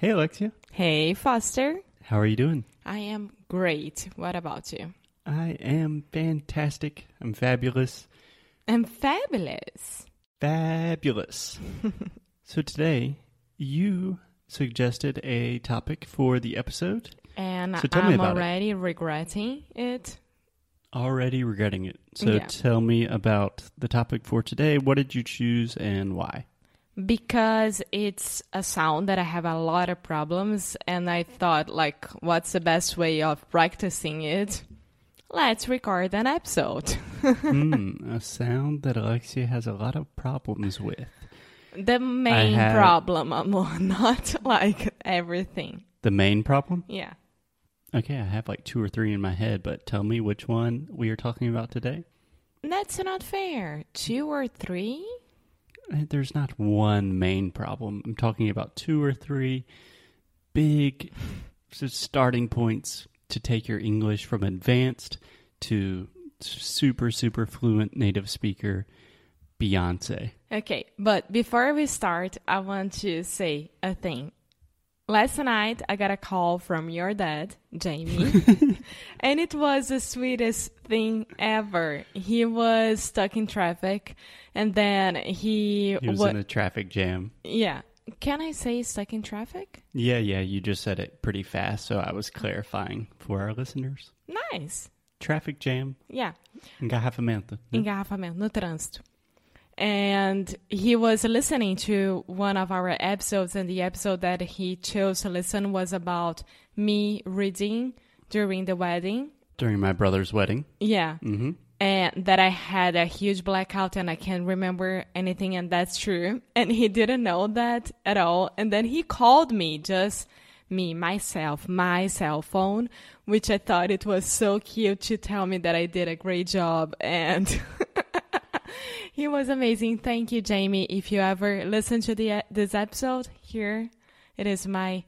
Hey, Alexia. Hey, Foster. How are you doing? I am great. What about you? I am fantastic. I'm fabulous. I'm fabulous. Fabulous. so today, you suggested a topic for the episode. And So tell I'm about it. already regretting it. Already regretting it. So Yeah. tell me about the topic for today. What did you choose and why? Because it's a sound that I have a lot of problems and I thought like what's the best way of practicing it? Let's record an episode. hmm, a sound that Alexia has a lot of problems with. the main have- problem, amor, not like everything. The main problem? Yeah. Okay, I have like two or three in my head, but tell me which one we are talking about today. That's not fair. Two or three? There's not one main problem. I'm talking about two or three big starting points to take your English from advanced to super, super fluent native speaker Beyonce. Okay, but before we start, I want to say a thing. Last night, I got a call from your dad, Jamie, and it was the sweetest thing ever. He was stuck in traffic, and then he, He was wa- in a traffic jam. yeah. Can I say stuck in traffic? Yeah, yeah, you just said it pretty fast, so I was clarifying for our listeners. Nice. Traffic jam, Yeah. engarrafamento. engarrafamento no trânsito. And he was listening to one of our episodes, and the episode that he chose to listen was about me reading during the wedding. During my brother's wedding. Yeah. hmm And that I had a huge blackout and I can't remember anything, and that's true. And he didn't know that at all. And then he called me, just me, myself, my cell phone, which I thought it was so cute to tell me that I did a great job. And he was amazing. Thank you, Jamie. If you ever listen to the this episode, here it is my.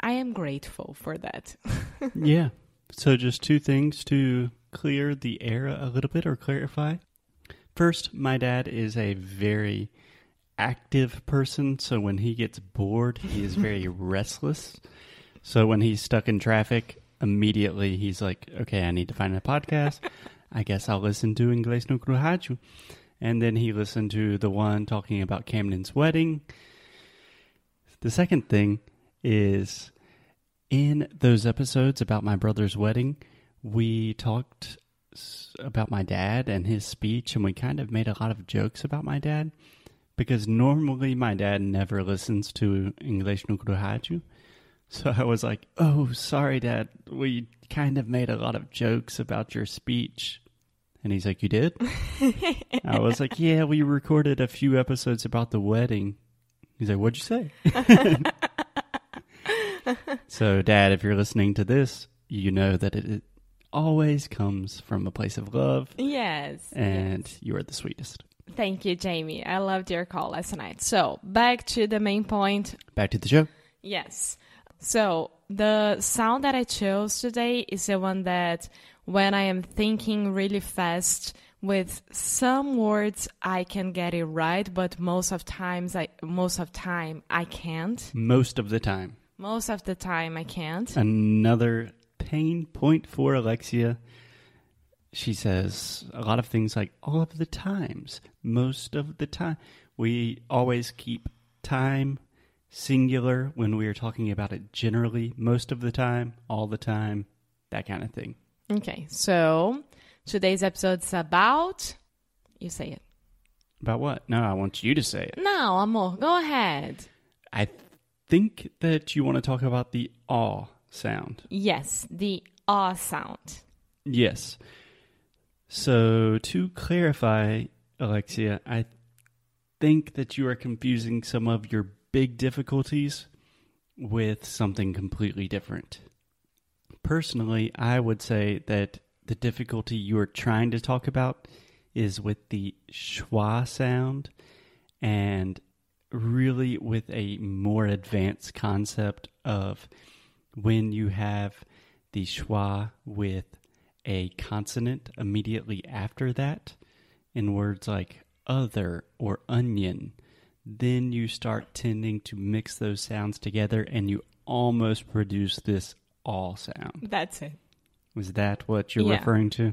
I am grateful for that. yeah. So just two things to clear the air a little bit or clarify. First, my dad is a very active person, so when he gets bored, he is very restless. So when he's stuck in traffic, immediately he's like, "Okay, I need to find a podcast. I guess I'll listen to Inglés no Cruhaju." And then he listened to the one talking about Camden's wedding. The second thing is in those episodes about my brother's wedding, we talked about my dad and his speech, and we kind of made a lot of jokes about my dad because normally my dad never listens to English no. So I was like, "Oh, sorry, Dad. We kind of made a lot of jokes about your speech." And he's like, "You did?" I was like, "Yeah, we recorded a few episodes about the wedding." He's like, "What'd you say?" So, Dad, if you're listening to this, you know that it, it always comes from a place of love, yes. and yes. you are the sweetest. Thank you, Jamie. I loved your call last night. So, back to the main point. Back to the show. Yes. So, the sound that I chose today is the one that when I am thinking really fast with some words I can get it right, but most of times I most of time I can't. Most of the time. Most of the time I can't. Another pain point for Alexia. She says a lot of things like all of the times, most of the time. We always keep time singular when we are talking about it generally, most of the time, all the time, that kind of thing. Okay. So, today's episode is about you say it. About what? No, I want you to say it. No, amor, go ahead. I think that you want to talk about the aw sound. Yes, the ah sound. Yes. So to clarify, Alexia, I think that you are confusing some of your big difficulties with something completely different. Personally, I would say that the difficulty you are trying to talk about is with the schwa sound and really with a more advanced concept of when you have the schwa with a consonant immediately after that in words like other or onion then you start tending to mix those sounds together and you almost produce this all sound. That's it. Was that what you're Yeah. referring to?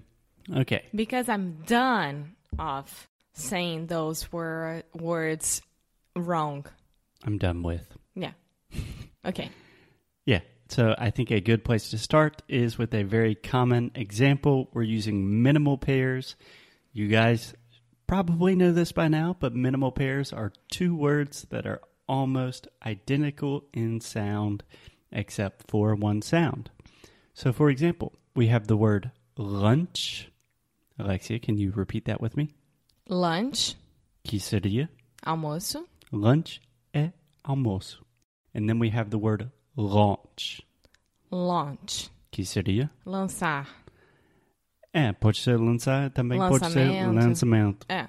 Okay. Because I'm done of saying those wor- words wrong. I'm done with. Yeah. Okay. Yeah. So I think a good place to start is with a very common example. We're using minimal pairs. You guys probably know this by now, but minimal pairs are two words that are almost identical in sound except for one sound. So for example, we have the word lunch. Alexia, can you repeat that with me? Lunch, Que seria? almoço, Lunch é almoço. And then we have the word launch. launch, Que seria? lançar. É, pode ser lançar, também pode ser Lançamento. lançamento. É.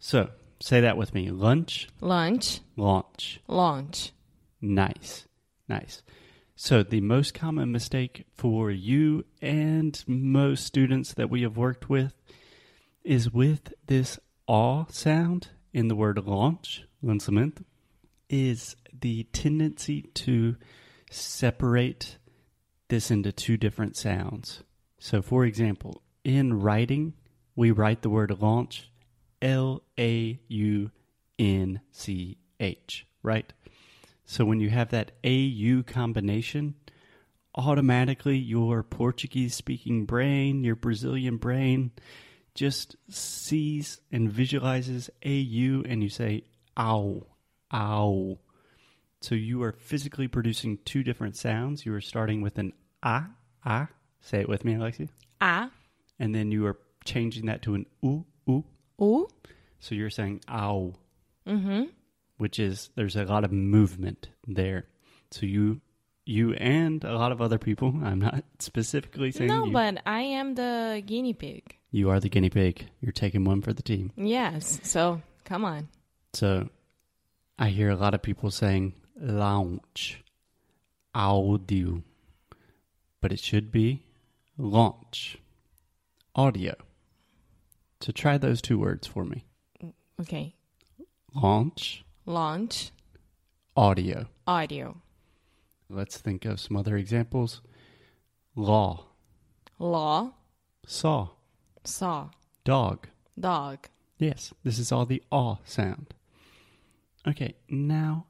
So, say that with me. Lunch, Lunch, launch. launch. Nice. Nice. So, the most common mistake for you and most students that we have worked with is with this aw sound in the word launch, lançamento, is the tendency to separate this into two different sounds. So, for example, in writing, we write the word launch L A U N C H, right? So, when you have that AU combination, automatically your Portuguese speaking brain, your Brazilian brain, just sees and visualizes AU and you say, ow, ow. So you are physically producing two different sounds. You are starting with an ah, ah. Say it with me, Alexia. A, And then you are changing that to an oo, oo. U, So you're saying ow, mm-hmm. Which is there's a lot of movement there. So you, you and a lot of other people. I'm not specifically saying No, you. but I am the guinea pig. you are the guinea pig. You're taking one for the team. Yes, so come on. So I hear a lot of people saying launch, audio, but it should be launch, audio. So try those two words for me Okay. launch, Launch, audio. audio, Let's think of some other examples law, law, saw, saw, dog. dog. Yes, this is all the aw sound. Okay, now,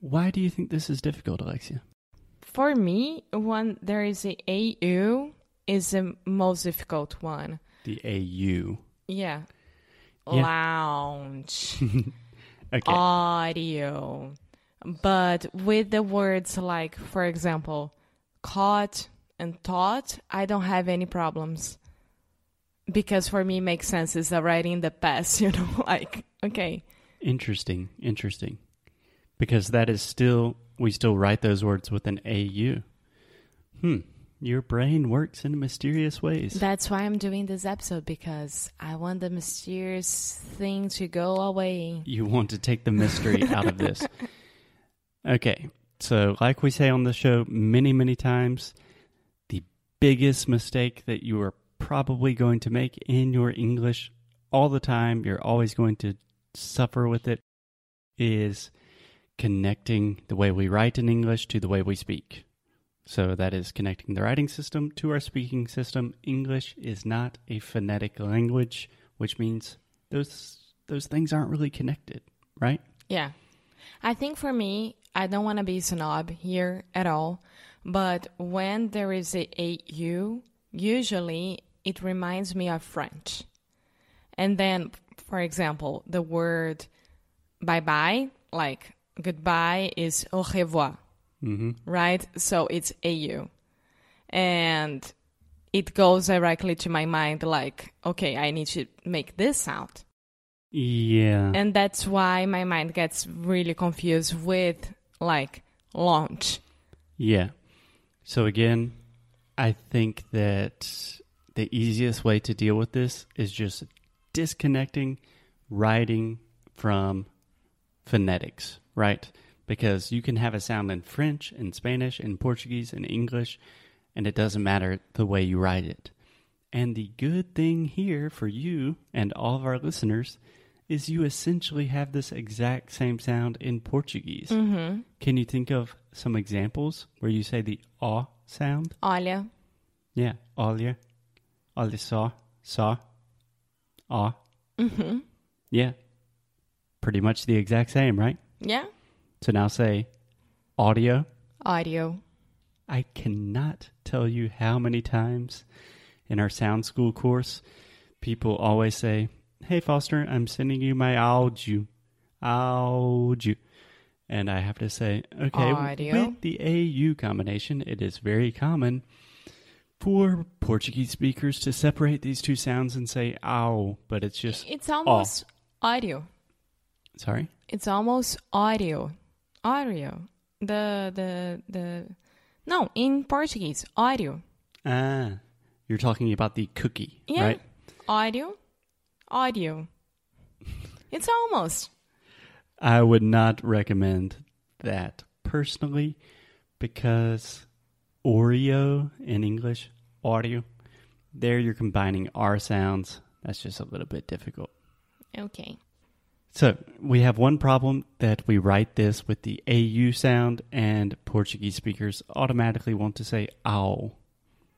why do you think this is difficult, Alexia? For me, when there is a AU is the most difficult one. The AU. Yeah. Yeah. Lounge, Okay. audio. But with the words like, for example, caught and taught, I don't have any problems. Because for me, it makes sense. It's already in the past, you know, like, okay. Interesting, interesting. Because that is still, we still write those words with an AU. Hmm. Your brain works in mysterious ways. That's why I'm doing this episode because I want the mysterious thing to go away. you want to take the mystery out of this. Okay. So, like we say on the show many, many times, the biggest mistake that you are probably going to make in your English all the time, you're always going to suffer with it, is connecting the way we write in English to the way we speak. So that is connecting the writing system to our speaking system. English is not a phonetic language, which means those those things aren't really connected, right? Yeah. I think for me, I don't want to be a snob here at all, but when there is a AU, usually it reminds me of French. And then, for example, the word bye bye, like goodbye, is au revoir, Mm-hmm. right? So it's AU. And it goes directly to my mind, like, okay, I need to make this sound. Yeah. And that's why my mind gets really confused with like launch. yeah. So again, I think that the easiest way to deal with this is just disconnecting writing from phonetics, right? Because you can have a sound in French, in Spanish, in Portuguese, in English, and it doesn't matter the way you write it. And the good thing here for you and all of our listeners is you essentially have this exact same sound in Portuguese. Mm-hmm. Can you think of some examples where you say the "a" sound? Olha. Yeah, olha, olha só, só, ah. Mm-hmm. Yeah, pretty much the exact same, right? Yeah. So now say audio. Audio. I cannot tell you how many times in our sound school course people always say, Hey Foster, I'm sending you my audio. Audio. And I have to say, okay, Audio. with the AU combination, it is very common for Portuguese speakers to separate these two sounds and say ow, but it's just, It's almost audio. sorry? It's almost audio. Audio. The the the no, in Portuguese, audio. Ah, you're talking about the cookie, Yeah. right? Audio. Audio. It's almost. I would not recommend that personally because Oreo in English, audio, there you're combining R sounds. That's just a little bit difficult. Okay. So we have one problem that we write this with the AU sound, and Portuguese speakers automatically want to say ow.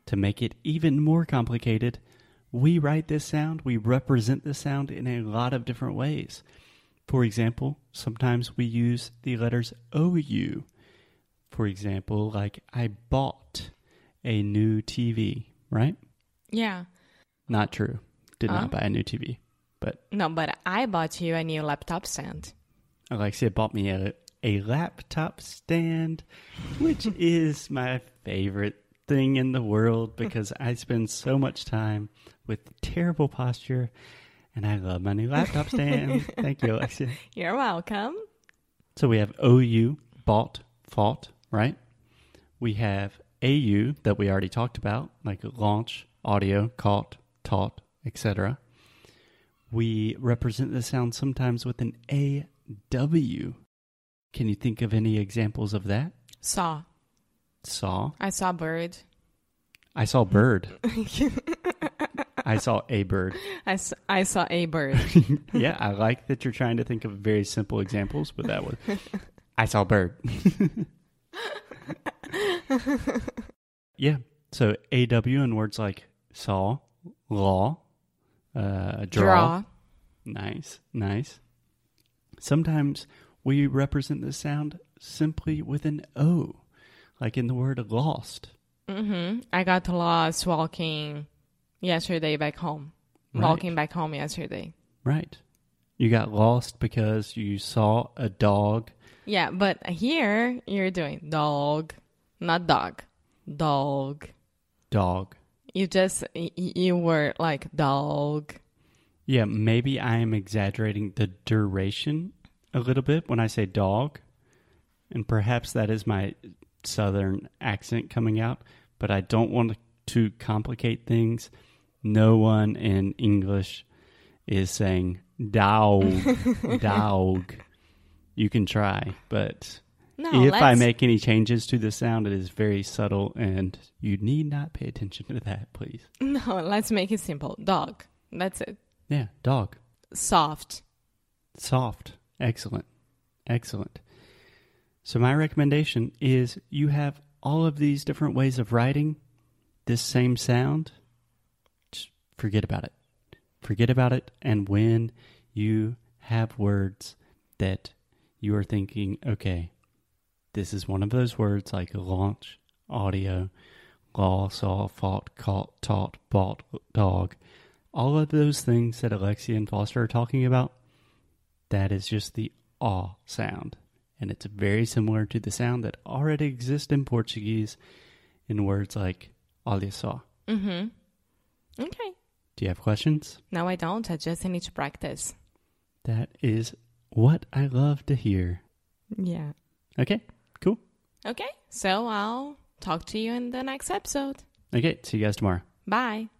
To make it even more complicated, we write this sound, we represent this sound in a lot of different ways. For example, sometimes we use the letters OU. For example, like I bought a new TV, right? Yeah. Not true. Did Huh? not uh-huh. buy a new TV. But No, but I bought you a new laptop stand. Alexia bought me a, a laptop stand, which is my favorite thing in the world because I spend so much time with terrible posture and I love my new laptop stand. Thank you, Alexia. You're welcome. So we have OU, bought, fought, right? We have AU that we already talked about, like launch, audio, caught, taught, etc. We represent the sound sometimes with an AW. Can you think of any examples of that? Saw. Saw. I saw bird. I saw bird. I saw a bird. I, saw a bird. yeah, I like that you're trying to think of very simple examples, but that was I saw bird. yeah. So AW in words like saw, law, uh, draw. Draw. Nice, nice. Sometimes we represent the sound simply with an O, like in the word lost. Mm-hmm. I got lost walking yesterday back home. Right. Walking back home yesterday. Right. You got lost because you saw a dog. Yeah, but here you're doing dog, not dog. Dog. Dog. You just you were like dog. Yeah, maybe I am exaggerating the duration a little bit when I say dog. And perhaps that is my southern accent coming out, but I don't want to complicate things. No one in English is saying dog, dog. You can try, but No, if I let's- make any changes to the sound, it is very subtle and you need not pay attention to that, please. no, let's make it simple. Dog. That's it. Yeah, dog. Soft. Soft. Excellent. Excellent. So, my recommendation is you have all of these different ways of writing this same sound. Just forget about it. Forget about it. And when you have words that you are thinking, okay, this is one of those words like launch, audio, law, saw, fought, caught, taught, bought, dog, all of those things that Alexia and Foster are talking about, that is just the aw sound. And it's very similar to the sound that already exists in Portuguese in words like olha só. Mm-hmm. Okay. Do you have questions? No, I don't. I just need to practice. That is what I love to hear. Yeah. Okay. Okay. So I'll talk to you in the next episode. Okay, see you guys tomorrow. Bye.